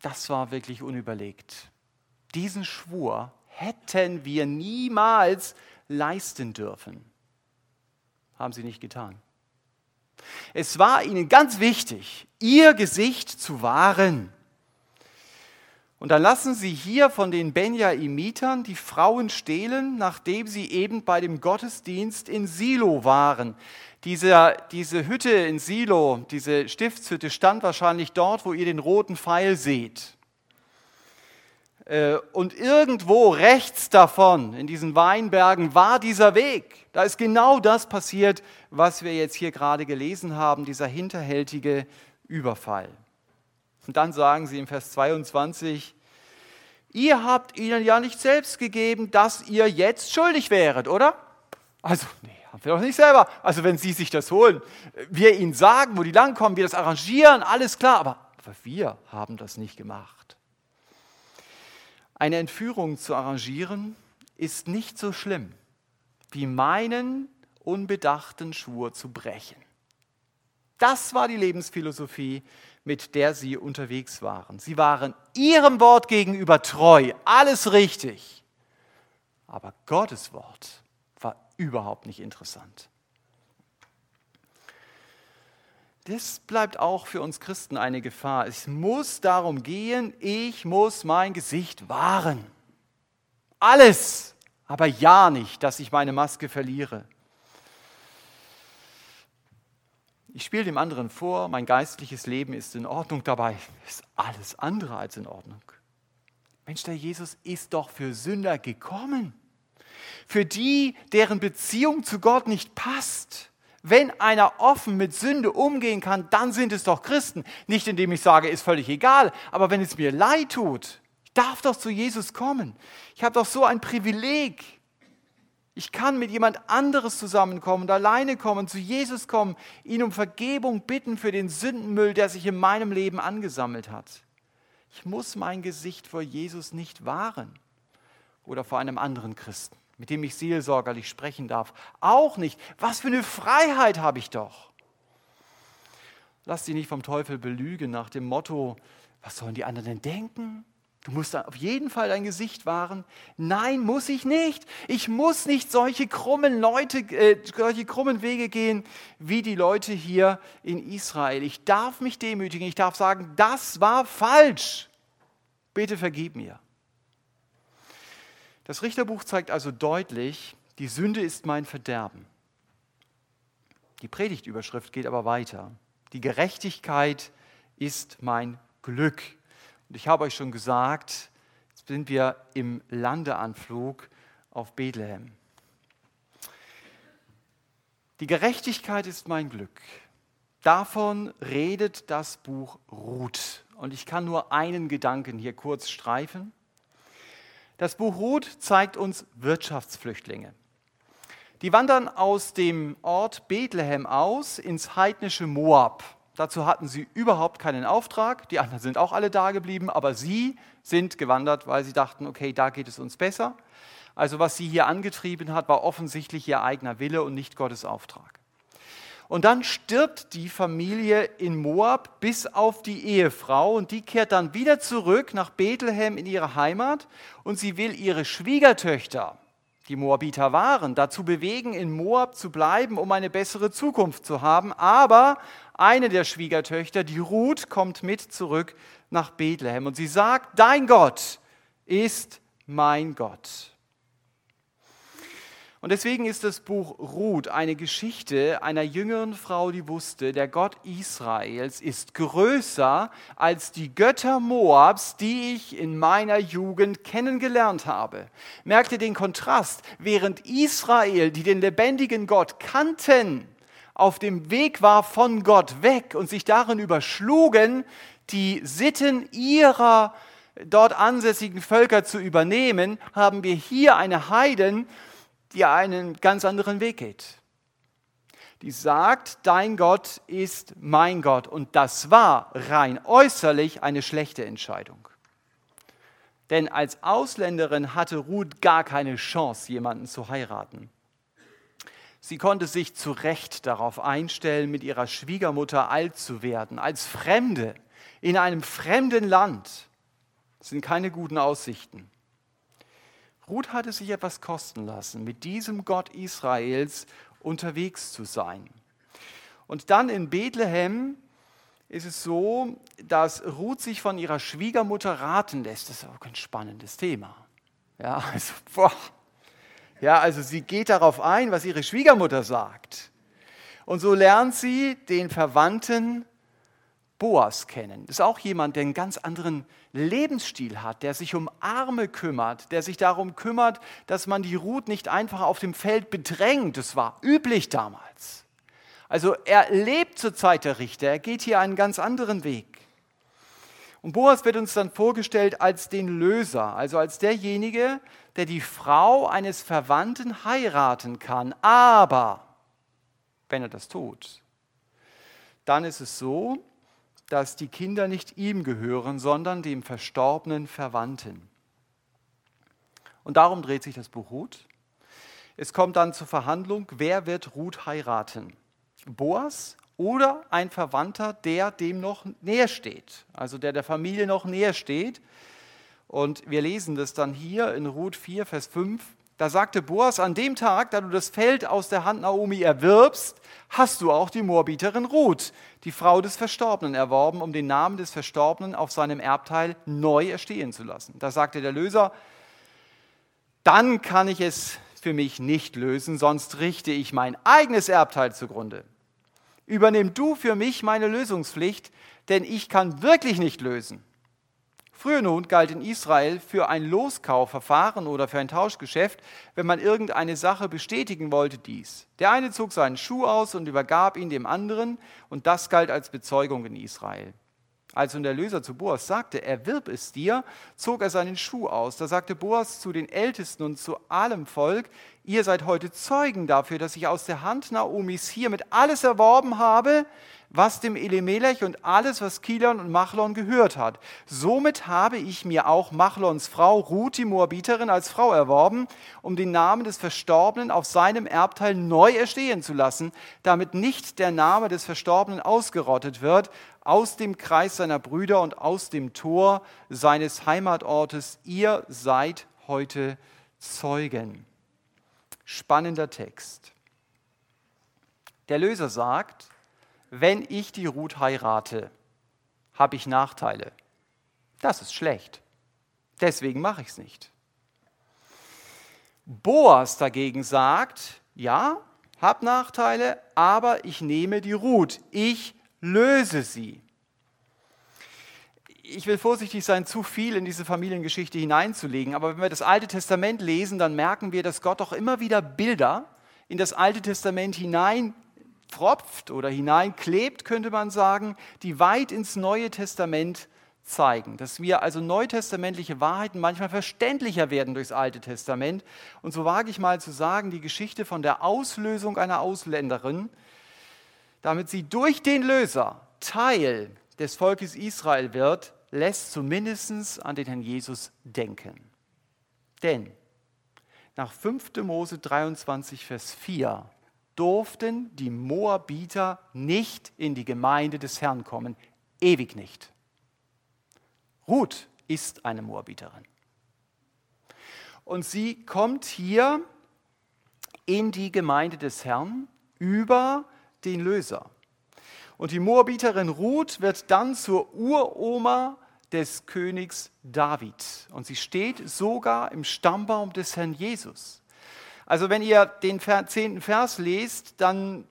das war wirklich unüberlegt. Diesen Schwur hätten wir niemals leisten dürfen. Haben sie nicht getan. Es war ihnen ganz wichtig, ihr Gesicht zu wahren. Und dann lassen sie hier von den Benjaimitern die Frauen stehlen, nachdem sie eben bei dem Gottesdienst in Silo waren. Diese, diese Hütte in Silo, diese Stiftshütte, stand wahrscheinlich dort, wo ihr den roten Pfeil seht. Äh, und irgendwo rechts davon, in diesen Weinbergen, war dieser Weg. Da ist genau das passiert, was wir jetzt hier gerade gelesen haben, dieser hinterhältige Überfall. Und dann sagen sie im Vers 22, ihr habt ihnen ja nicht selbst gegeben, dass ihr jetzt schuldig wäret, oder? Also, nee, haben wir doch nicht selber. Also wenn Sie sich das holen, wir Ihnen sagen, wo die langkommen, wir das arrangieren, alles klar, aber, aber wir haben das nicht gemacht. Eine Entführung zu arrangieren ist nicht so schlimm, wie meinen unbedachten Schwur zu brechen. Das war die Lebensphilosophie, mit der sie unterwegs waren. Sie waren ihrem Wort gegenüber treu, alles richtig. Aber Gottes Wort war überhaupt nicht interessant. Das bleibt auch für uns Christen eine Gefahr. Es muss darum gehen, ich muss mein Gesicht wahren. Alles, aber ja nicht, dass ich meine Maske verliere. Ich spiele dem anderen vor, mein geistliches Leben ist in Ordnung, dabei ist alles andere als in Ordnung. Mensch, der Jesus ist doch für Sünder gekommen. Für die, deren Beziehung zu Gott nicht passt. Wenn einer offen mit Sünde umgehen kann, dann sind es doch Christen. Nicht indem ich sage, ist völlig egal, aber wenn es mir leid tut, ich darf doch zu Jesus kommen. Ich habe doch so ein Privileg. Ich kann mit jemand anderes zusammenkommen und alleine kommen, zu Jesus kommen, ihn um Vergebung bitten für den Sündenmüll, der sich in meinem Leben angesammelt hat. Ich muss mein Gesicht vor Jesus nicht wahren oder vor einem anderen Christen, mit dem ich seelsorgerlich sprechen darf. Auch nicht. Was für eine Freiheit habe ich doch. Lass dich nicht vom Teufel belügen nach dem Motto, was sollen die anderen denn denken? Du musst auf jeden Fall dein Gesicht wahren. Nein, muss ich nicht. Ich muss nicht solche krummen Leute, äh, solche krummen Wege gehen wie die Leute hier in Israel. Ich darf mich demütigen. Ich darf sagen, das war falsch. Bitte vergib mir. Das Richterbuch zeigt also deutlich, die Sünde ist mein Verderben. Die Predigtüberschrift geht aber weiter. Die Gerechtigkeit ist mein Glück. Und ich habe euch schon gesagt, jetzt sind wir im Landeanflug auf Bethlehem. Die Gerechtigkeit ist mein Glück. Davon redet das Buch Ruth. Und ich kann nur einen Gedanken hier kurz streifen. Das Buch Ruth zeigt uns Wirtschaftsflüchtlinge. Die wandern aus dem Ort Bethlehem aus ins heidnische Moab. Dazu hatten sie überhaupt keinen Auftrag. Die anderen sind auch alle da geblieben, aber sie sind gewandert, weil sie dachten, okay, da geht es uns besser. Also was sie hier angetrieben hat, war offensichtlich ihr eigener Wille und nicht Gottes Auftrag. Und dann stirbt die Familie in Moab bis auf die Ehefrau und die kehrt dann wieder zurück nach Bethlehem in ihre Heimat und sie will ihre Schwiegertöchter, die Moabiter waren, dazu bewegen, in Moab zu bleiben, um eine bessere Zukunft zu haben. Aber eine der Schwiegertöchter, die Ruth, kommt mit zurück nach Bethlehem und sie sagt, dein Gott ist mein Gott. Und deswegen ist das Buch Ruth eine Geschichte einer jüngeren Frau, die wusste, der Gott Israels ist größer als die Götter Moabs, die ich in meiner Jugend kennengelernt habe. Merkte den Kontrast, während Israel, die den lebendigen Gott kannten, auf dem Weg war von Gott weg und sich darin überschlugen, die Sitten ihrer dort ansässigen Völker zu übernehmen, haben wir hier eine Heiden, die einen ganz anderen Weg geht. Die sagt, dein Gott ist mein Gott. Und das war rein äußerlich eine schlechte Entscheidung. Denn als Ausländerin hatte Ruth gar keine Chance, jemanden zu heiraten. Sie konnte sich zu Recht darauf einstellen, mit ihrer Schwiegermutter alt zu werden, als Fremde in einem fremden Land. Das sind keine guten Aussichten. Ruth hatte sich etwas kosten lassen, mit diesem Gott Israels unterwegs zu sein. Und dann in Bethlehem ist es so, dass Ruth sich von ihrer Schwiegermutter raten lässt. Das ist auch ein spannendes Thema. Ja, also, boah. ja, also sie geht darauf ein, was ihre Schwiegermutter sagt. Und so lernt sie den Verwandten Boas kennen. Das ist auch jemand, der einen ganz anderen Lebensstil hat, der sich um Arme kümmert, der sich darum kümmert, dass man die Ruth nicht einfach auf dem Feld bedrängt. Das war üblich damals. Also er lebt zur Zeit der Richter, er geht hier einen ganz anderen Weg. Und Boas wird uns dann vorgestellt als den Löser, also als derjenige, der die Frau eines Verwandten heiraten kann. Aber wenn er das tut, dann ist es so, dass die Kinder nicht ihm gehören, sondern dem verstorbenen Verwandten. Und darum dreht sich das Buch Ruth. Es kommt dann zur Verhandlung, wer wird Ruth heiraten? Boas oder ein Verwandter, der dem noch näher steht, also der der Familie noch näher steht. Und wir lesen das dann hier in Ruth 4, Vers 5. Da sagte Boas, an dem Tag, da du das Feld aus der Hand Naomi erwirbst, hast du auch die Moabiterin Ruth, die Frau des Verstorbenen, erworben, um den Namen des Verstorbenen auf seinem Erbteil neu erstehen zu lassen. Da sagte der Löser, dann kann ich es für mich nicht lösen, sonst richte ich mein eigenes Erbteil zugrunde. Übernimm du für mich meine Lösungspflicht, denn ich kann wirklich nicht lösen. Früher nun galt in Israel für ein Loskaufverfahren oder für ein Tauschgeschäft, wenn man irgendeine Sache bestätigen wollte, dies. Der eine zog seinen Schuh aus und übergab ihn dem anderen, und das galt als Bezeugung in Israel. Als nun der Löser zu Boas sagte, erwirb es dir, zog er seinen Schuh aus. Da sagte Boas zu den Ältesten und zu allem Volk, ihr seid heute Zeugen dafür, dass ich aus der Hand Naomis hiermit alles erworben habe, was dem Elimelech und alles, was Kilon und Machlon gehört hat. Somit habe ich mir auch Machlons Frau Ruth, die Moabiterin, als Frau erworben, um den Namen des Verstorbenen auf seinem Erbteil neu erstehen zu lassen, damit nicht der Name des Verstorbenen ausgerottet wird aus dem Kreis seiner Brüder und aus dem Tor seines Heimatortes. Ihr seid heute Zeugen. Spannender Text. Der Löser sagt, wenn ich die Ruth heirate, habe ich Nachteile. Das ist schlecht. Deswegen mache ich es nicht. Boas dagegen sagt, ja, hab Nachteile, aber ich nehme die Ruth. Ich löse sie. Ich will vorsichtig sein, zu viel in diese Familiengeschichte hineinzulegen, aber wenn wir das Alte Testament lesen, dann merken wir, dass Gott auch immer wieder Bilder in das Alte Testament hinein tropft oder hineinklebt, könnte man sagen, die weit ins Neue Testament zeigen. Dass wir also neutestamentliche Wahrheiten manchmal verständlicher werden durchs Alte Testament. Und so wage ich mal zu sagen, die Geschichte von der Auslösung einer Ausländerin, damit sie durch den Löser Teil des Volkes Israel wird, lässt zumindest an den Herrn Jesus denken. Denn nach 5. Mose 23, Vers 4 durften die Moabiter nicht in die Gemeinde des Herrn kommen, ewig nicht. Ruth ist eine Moabiterin. Und sie kommt hier in die Gemeinde des Herrn über den Löser. Und die Moabiterin Ruth wird dann zur Uroma des Königs David. Und sie steht sogar im Stammbaum des Herrn Jesus. Also wenn ihr den zehnten Vers lest, dann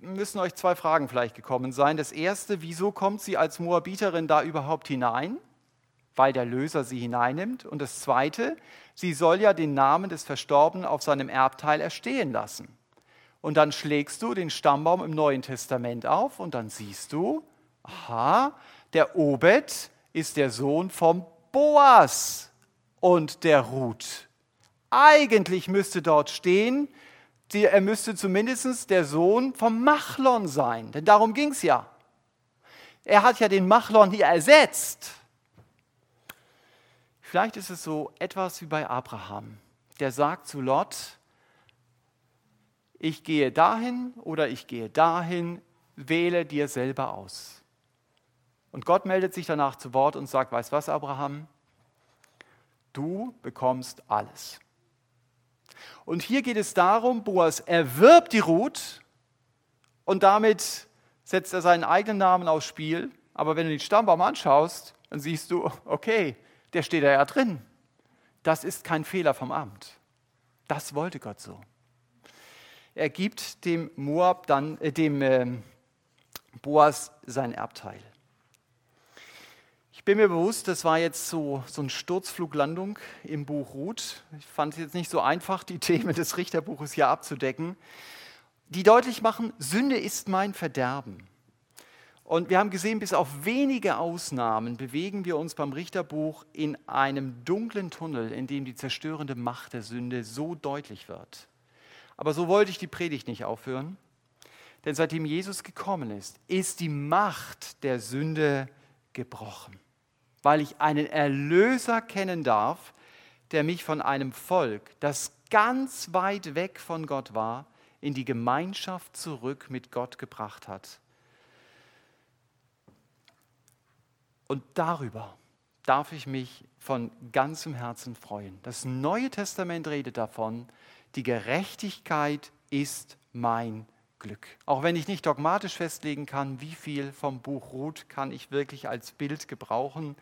müssen euch zwei Fragen vielleicht gekommen sein. Das erste, wieso kommt sie als Moabiterin da überhaupt hinein? Weil der Löser sie hineinnimmt. Und das zweite, sie soll ja den Namen des Verstorbenen auf seinem Erbteil erstehen lassen. Und dann schlägst du den Stammbaum im Neuen Testament auf und dann siehst du, aha, der Obed ist der Sohn vom Boas und der Ruth. Eigentlich müsste dort stehen, er müsste zumindest der Sohn vom Machlon sein, denn darum ging es ja. Er hat ja den Machlon hier ersetzt. Vielleicht ist es so etwas wie bei Abraham, der sagt zu Lot, ich gehe dahin oder ich gehe dahin, wähle dir selber aus. Und Gott meldet sich danach zu Wort und sagt, weißt was, Abraham, du bekommst alles. Und hier geht es darum, Boas erwirbt die Ruth und damit setzt er seinen eigenen Namen aufs Spiel. Aber wenn du den Stammbaum anschaust, dann siehst du, okay, der steht da ja drin. Das ist kein Fehler vom Amt. Das wollte Gott so. Er gibt dem Moab dann, äh, dem äh, Boas sein Erbteil. Ich bin mir bewusst, das war jetzt so, so ein Sturzfluglandung im Buch Ruth. Ich fand es jetzt nicht so einfach, die Themen des Richterbuches hier abzudecken, die deutlich machen, Sünde ist mein Verderben. Und wir haben gesehen, bis auf wenige Ausnahmen bewegen wir uns beim Richterbuch in einem dunklen Tunnel, in dem die zerstörende Macht der Sünde so deutlich wird. Aber so wollte ich die Predigt nicht aufhören, denn seitdem Jesus gekommen ist, ist die Macht der Sünde gebrochen, weil ich einen Erlöser kennen darf, der mich von einem Volk, das ganz weit weg von Gott war, in die Gemeinschaft zurück mit Gott gebracht hat. Und darüber darf ich mich von ganzem Herzen freuen. Das Neue Testament redet davon, die Gerechtigkeit ist mein Glück. Auch wenn ich nicht dogmatisch festlegen kann, wie viel vom Buch Ruth kann ich wirklich als Bild gebrauchen,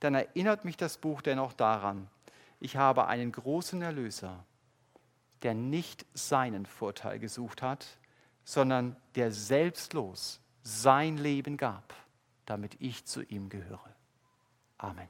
dann erinnert mich das Buch dennoch daran, ich habe einen großen Erlöser, der nicht seinen Vorteil gesucht hat, sondern der selbstlos sein Leben gab damit ich zu ihm gehöre. Amen.